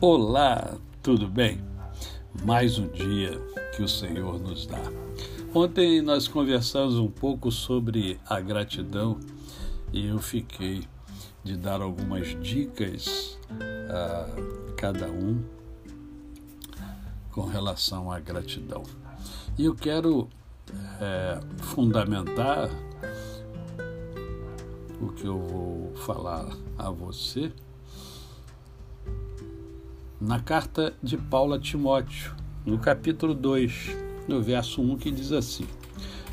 Olá, tudo bem? Mais um dia que o Senhor nos dá. Ontem nós conversamos um pouco sobre a gratidão e eu fiquei de dar algumas dicas a cada um com relação à gratidão. E eu quero é, fundamentar o que eu vou falar a você na carta de Paulo a Timóteo, no capítulo 2, no verso 1, que diz assim: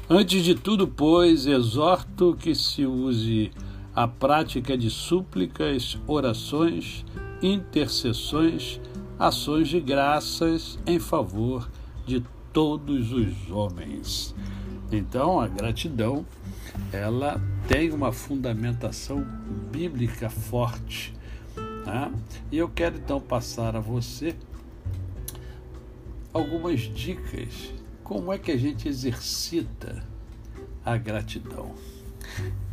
Antes de tudo, pois, exorto que se use a prática de súplicas, orações, intercessões, ações de graças em favor de todos os homens. Então, a gratidão, ela tem uma fundamentação bíblica forte. Né? E eu quero então passar a você algumas dicas como é que a gente exercita a gratidão.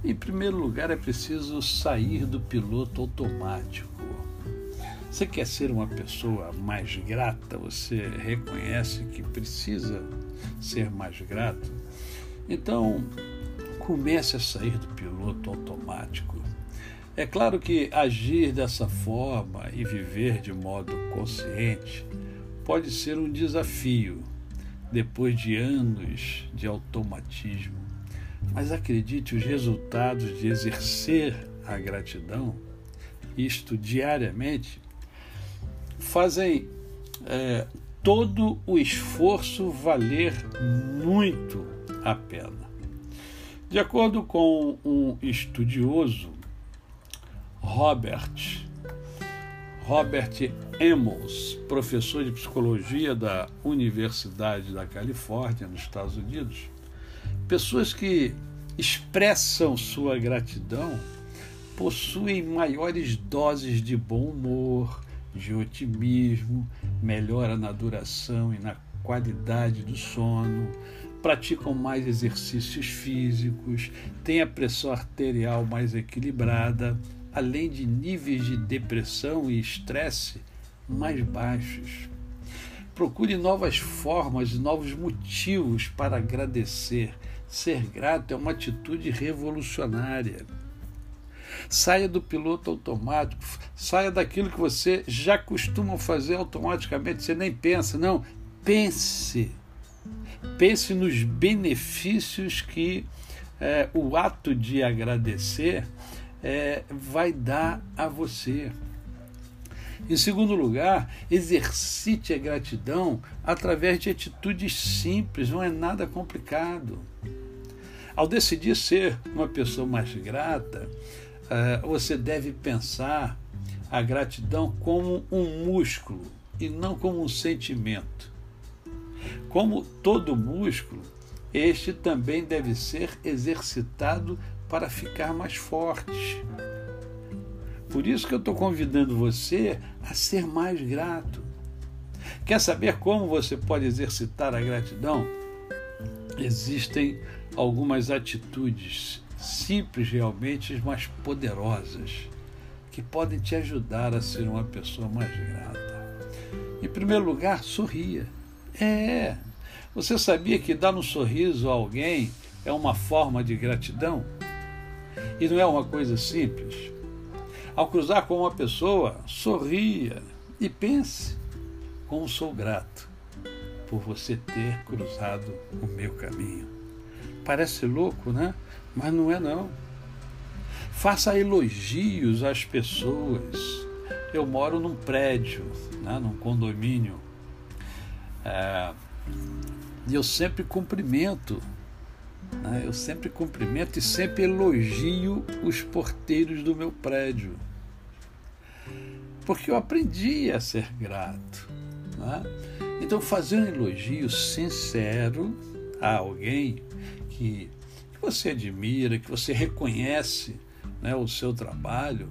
Em primeiro lugar, é preciso sair do piloto automático. Você quer ser uma pessoa mais grata? Você reconhece que precisa ser mais grato? Então, comece a sair do piloto automático. É claro que agir dessa forma e viver de modo consciente pode ser um desafio depois de anos de automatismo. Mas acredite, os resultados de exercer a gratidão, isto diariamente, fazem é, todo o esforço valer muito a pena. De acordo com um estudioso, Robert, Robert Emmons, professor de psicologia da Universidade da Califórnia, nos Estados Unidos, pessoas que expressam sua gratidão possuem maiores doses de bom humor, de otimismo, melhora na duração e na qualidade do sono, praticam mais exercícios físicos, têm a pressão arterial mais equilibrada, além de níveis de depressão e estresse mais baixos. Procure novas formas, novos motivos para agradecer. Ser grato é uma atitude revolucionária. Saia do piloto automático, saia daquilo que você já costuma fazer automaticamente, você nem pensa, não. Pense. Pense nos benefícios que é, o ato de agradecer é, vai dar a você. Em segundo lugar, exercite a gratidão através de atitudes simples, não é nada complicado. Ao decidir ser uma pessoa mais grata, eh, você deve pensar a gratidão como um músculo e não como um sentimento. Como todo músculo, este também deve ser exercitado para ficar mais forte. Por isso que eu estou convidando você a ser mais grato. Quer saber como você pode exercitar a gratidão? Existem algumas atitudes simples realmente, mas poderosas, que podem te ajudar a ser uma pessoa mais grata. Em primeiro lugar, sorria. É. Você sabia que dar um sorriso a alguém é uma forma de gratidão? E não é uma coisa simples. Ao cruzar com uma pessoa, sorria e pense como sou grato por você ter cruzado o meu caminho. Parece louco, né? Mas não é não. Faça elogios às pessoas. Eu moro num prédio, né, num condomínio. É, e eu sempre cumprimento? Eu sempre cumprimento e sempre elogio os porteiros do meu prédio. Porque eu aprendi a ser grato. Né? Então, fazer um elogio sincero a alguém que, que você admira, que você reconhece né, o seu trabalho,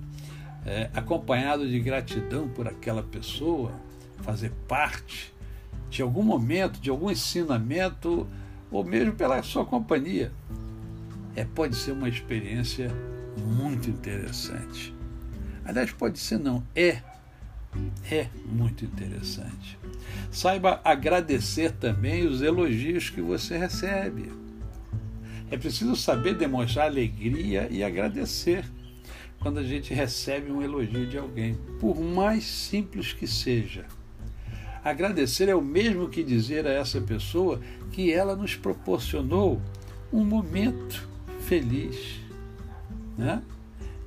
é, acompanhado de gratidão por aquela pessoa, fazer parte de algum momento, de algum ensinamento ou mesmo pela sua companhia. É, pode ser uma experiência muito interessante. Aliás, pode ser não, é É muito interessante. Saiba agradecer também os elogios que você recebe. É preciso saber demonstrar alegria e agradecer quando a gente recebe um elogio de alguém, por mais simples que seja. Agradecer é o mesmo que dizer a essa pessoa que ela nos proporcionou um momento feliz. Né?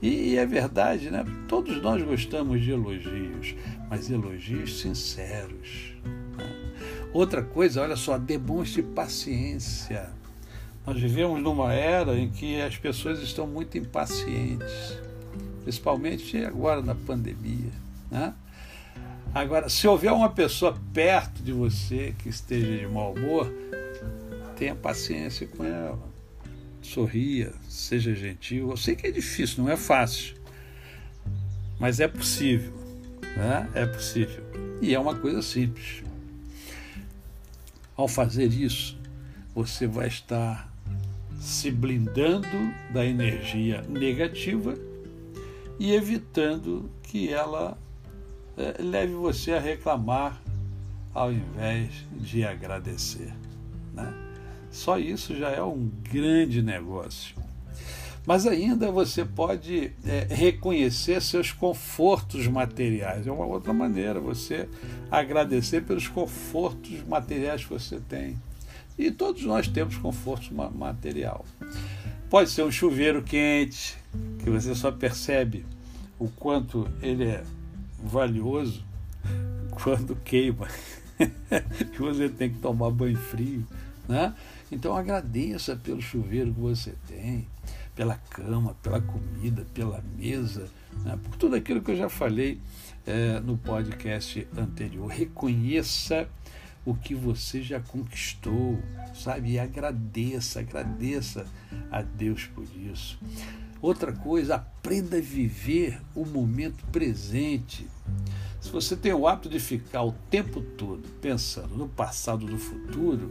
E, e é verdade, né? todos nós gostamos de elogios, mas elogios sinceros. Né? Outra coisa, olha só, demonstre paciência. Nós vivemos numa era em que as pessoas estão muito impacientes, principalmente agora na pandemia. Né? Agora, se houver uma pessoa perto de você que esteja de mau humor, tenha paciência com ela. Sorria, seja gentil. Eu sei que é difícil, não é fácil, mas é possível. Né? É possível. E é uma coisa simples. Ao fazer isso, você vai estar se blindando da energia negativa e evitando que ela leve você a reclamar ao invés de agradecer. Né? Só isso já é um grande negócio. Mas ainda você pode é, reconhecer seus confortos materiais. É uma outra maneira, você agradecer pelos confortos materiais que você tem. E todos nós temos conforto material. Pode ser um chuveiro quente, que você só percebe o quanto ele é valioso quando queima. que você tem que tomar banho frio. Né? Então agradeça pelo chuveiro que você tem, pela cama, pela comida, pela mesa, né? por tudo aquilo que eu já falei é, no podcast anterior. Reconheça o que você já conquistou, sabe? E agradeça, agradeça a Deus por isso. Outra coisa, aprenda a viver o momento presente. Se você tem o hábito de ficar o tempo todo pensando no passado, no futuro,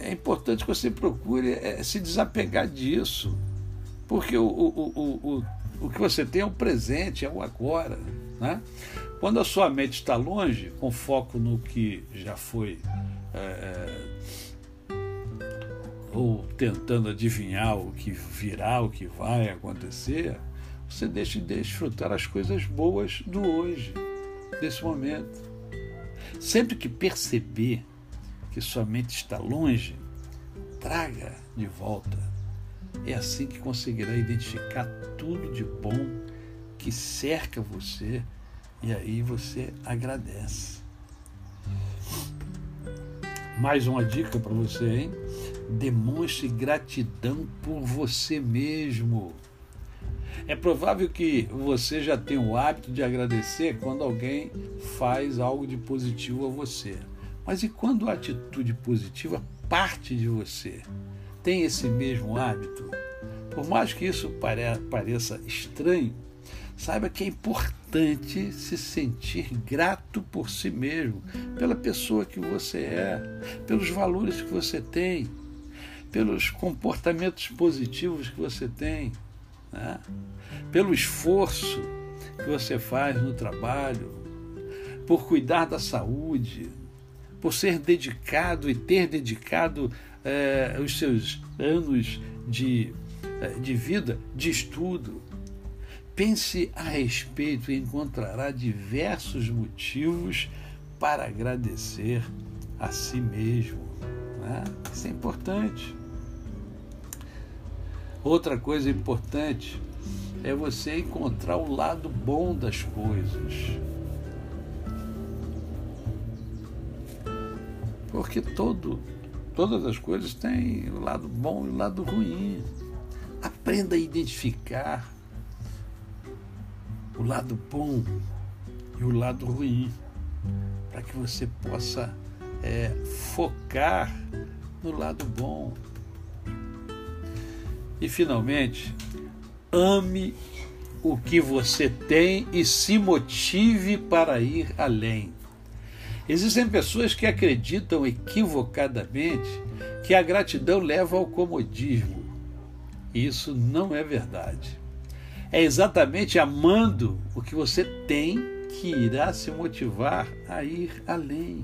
é importante que você procure é, se desapegar disso. Porque o, o, o, o, que você tem é o presente, é o agora. Né? Quando a sua mente está longe, com foco no que já foi, é, é, ou tentando adivinhar o que virá, o que vai acontecer, você deixa de desfrutar as coisas boas do hoje, desse momento. Sempre que perceber que sua mente está longe, traga de volta. É assim que conseguirá identificar tudo de bom que cerca você e aí você agradece. Mais uma dica para você, hein? Demonstre gratidão por você mesmo. É provável que você já tenha o hábito de agradecer quando alguém faz algo de positivo a você. Mas e quando a atitude positiva parte de você? Tem esse mesmo hábito? Por mais que isso pareça estranho, Saiba que é importante se sentir grato por si mesmo, pela pessoa que você é, pelos valores que você tem, pelos comportamentos positivos que você tem, né? pelo esforço que você faz no trabalho, por cuidar da saúde, por ser dedicado e ter dedicado é, os seus anos de, eh, de vida de estudo Pense a respeito e encontrará diversos motivos para agradecer a si mesmo. Né? Isso é importante. Outra coisa importante é você encontrar o lado bom das coisas. Porque todo, todas as coisas têm o lado bom e o lado ruim. Aprenda a identificar o lado bom e o lado ruim, para que você possa é, focar no lado bom. E finalmente, ame o que você tem e se motive para ir além. Existem pessoas que acreditam equivocadamente que a gratidão leva ao comodismo. Isso não é verdade é exatamente amando o que você tem que irá se motivar a ir além.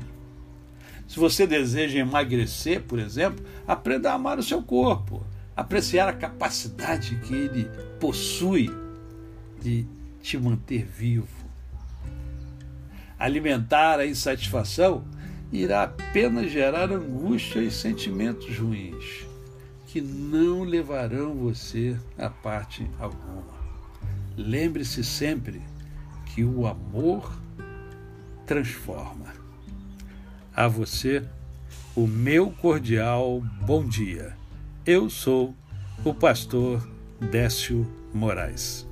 Se você deseja emagrecer, por exemplo, aprenda a amar o seu corpo, apreciar a capacidade que ele possui de te manter vivo. Alimentar a insatisfação irá apenas gerar angústia e sentimentos ruins, que não levarão você a parte alguma. Lembre-se sempre que o amor transforma. A você, o meu cordial bom dia. Eu sou o pastor Décio Moraes.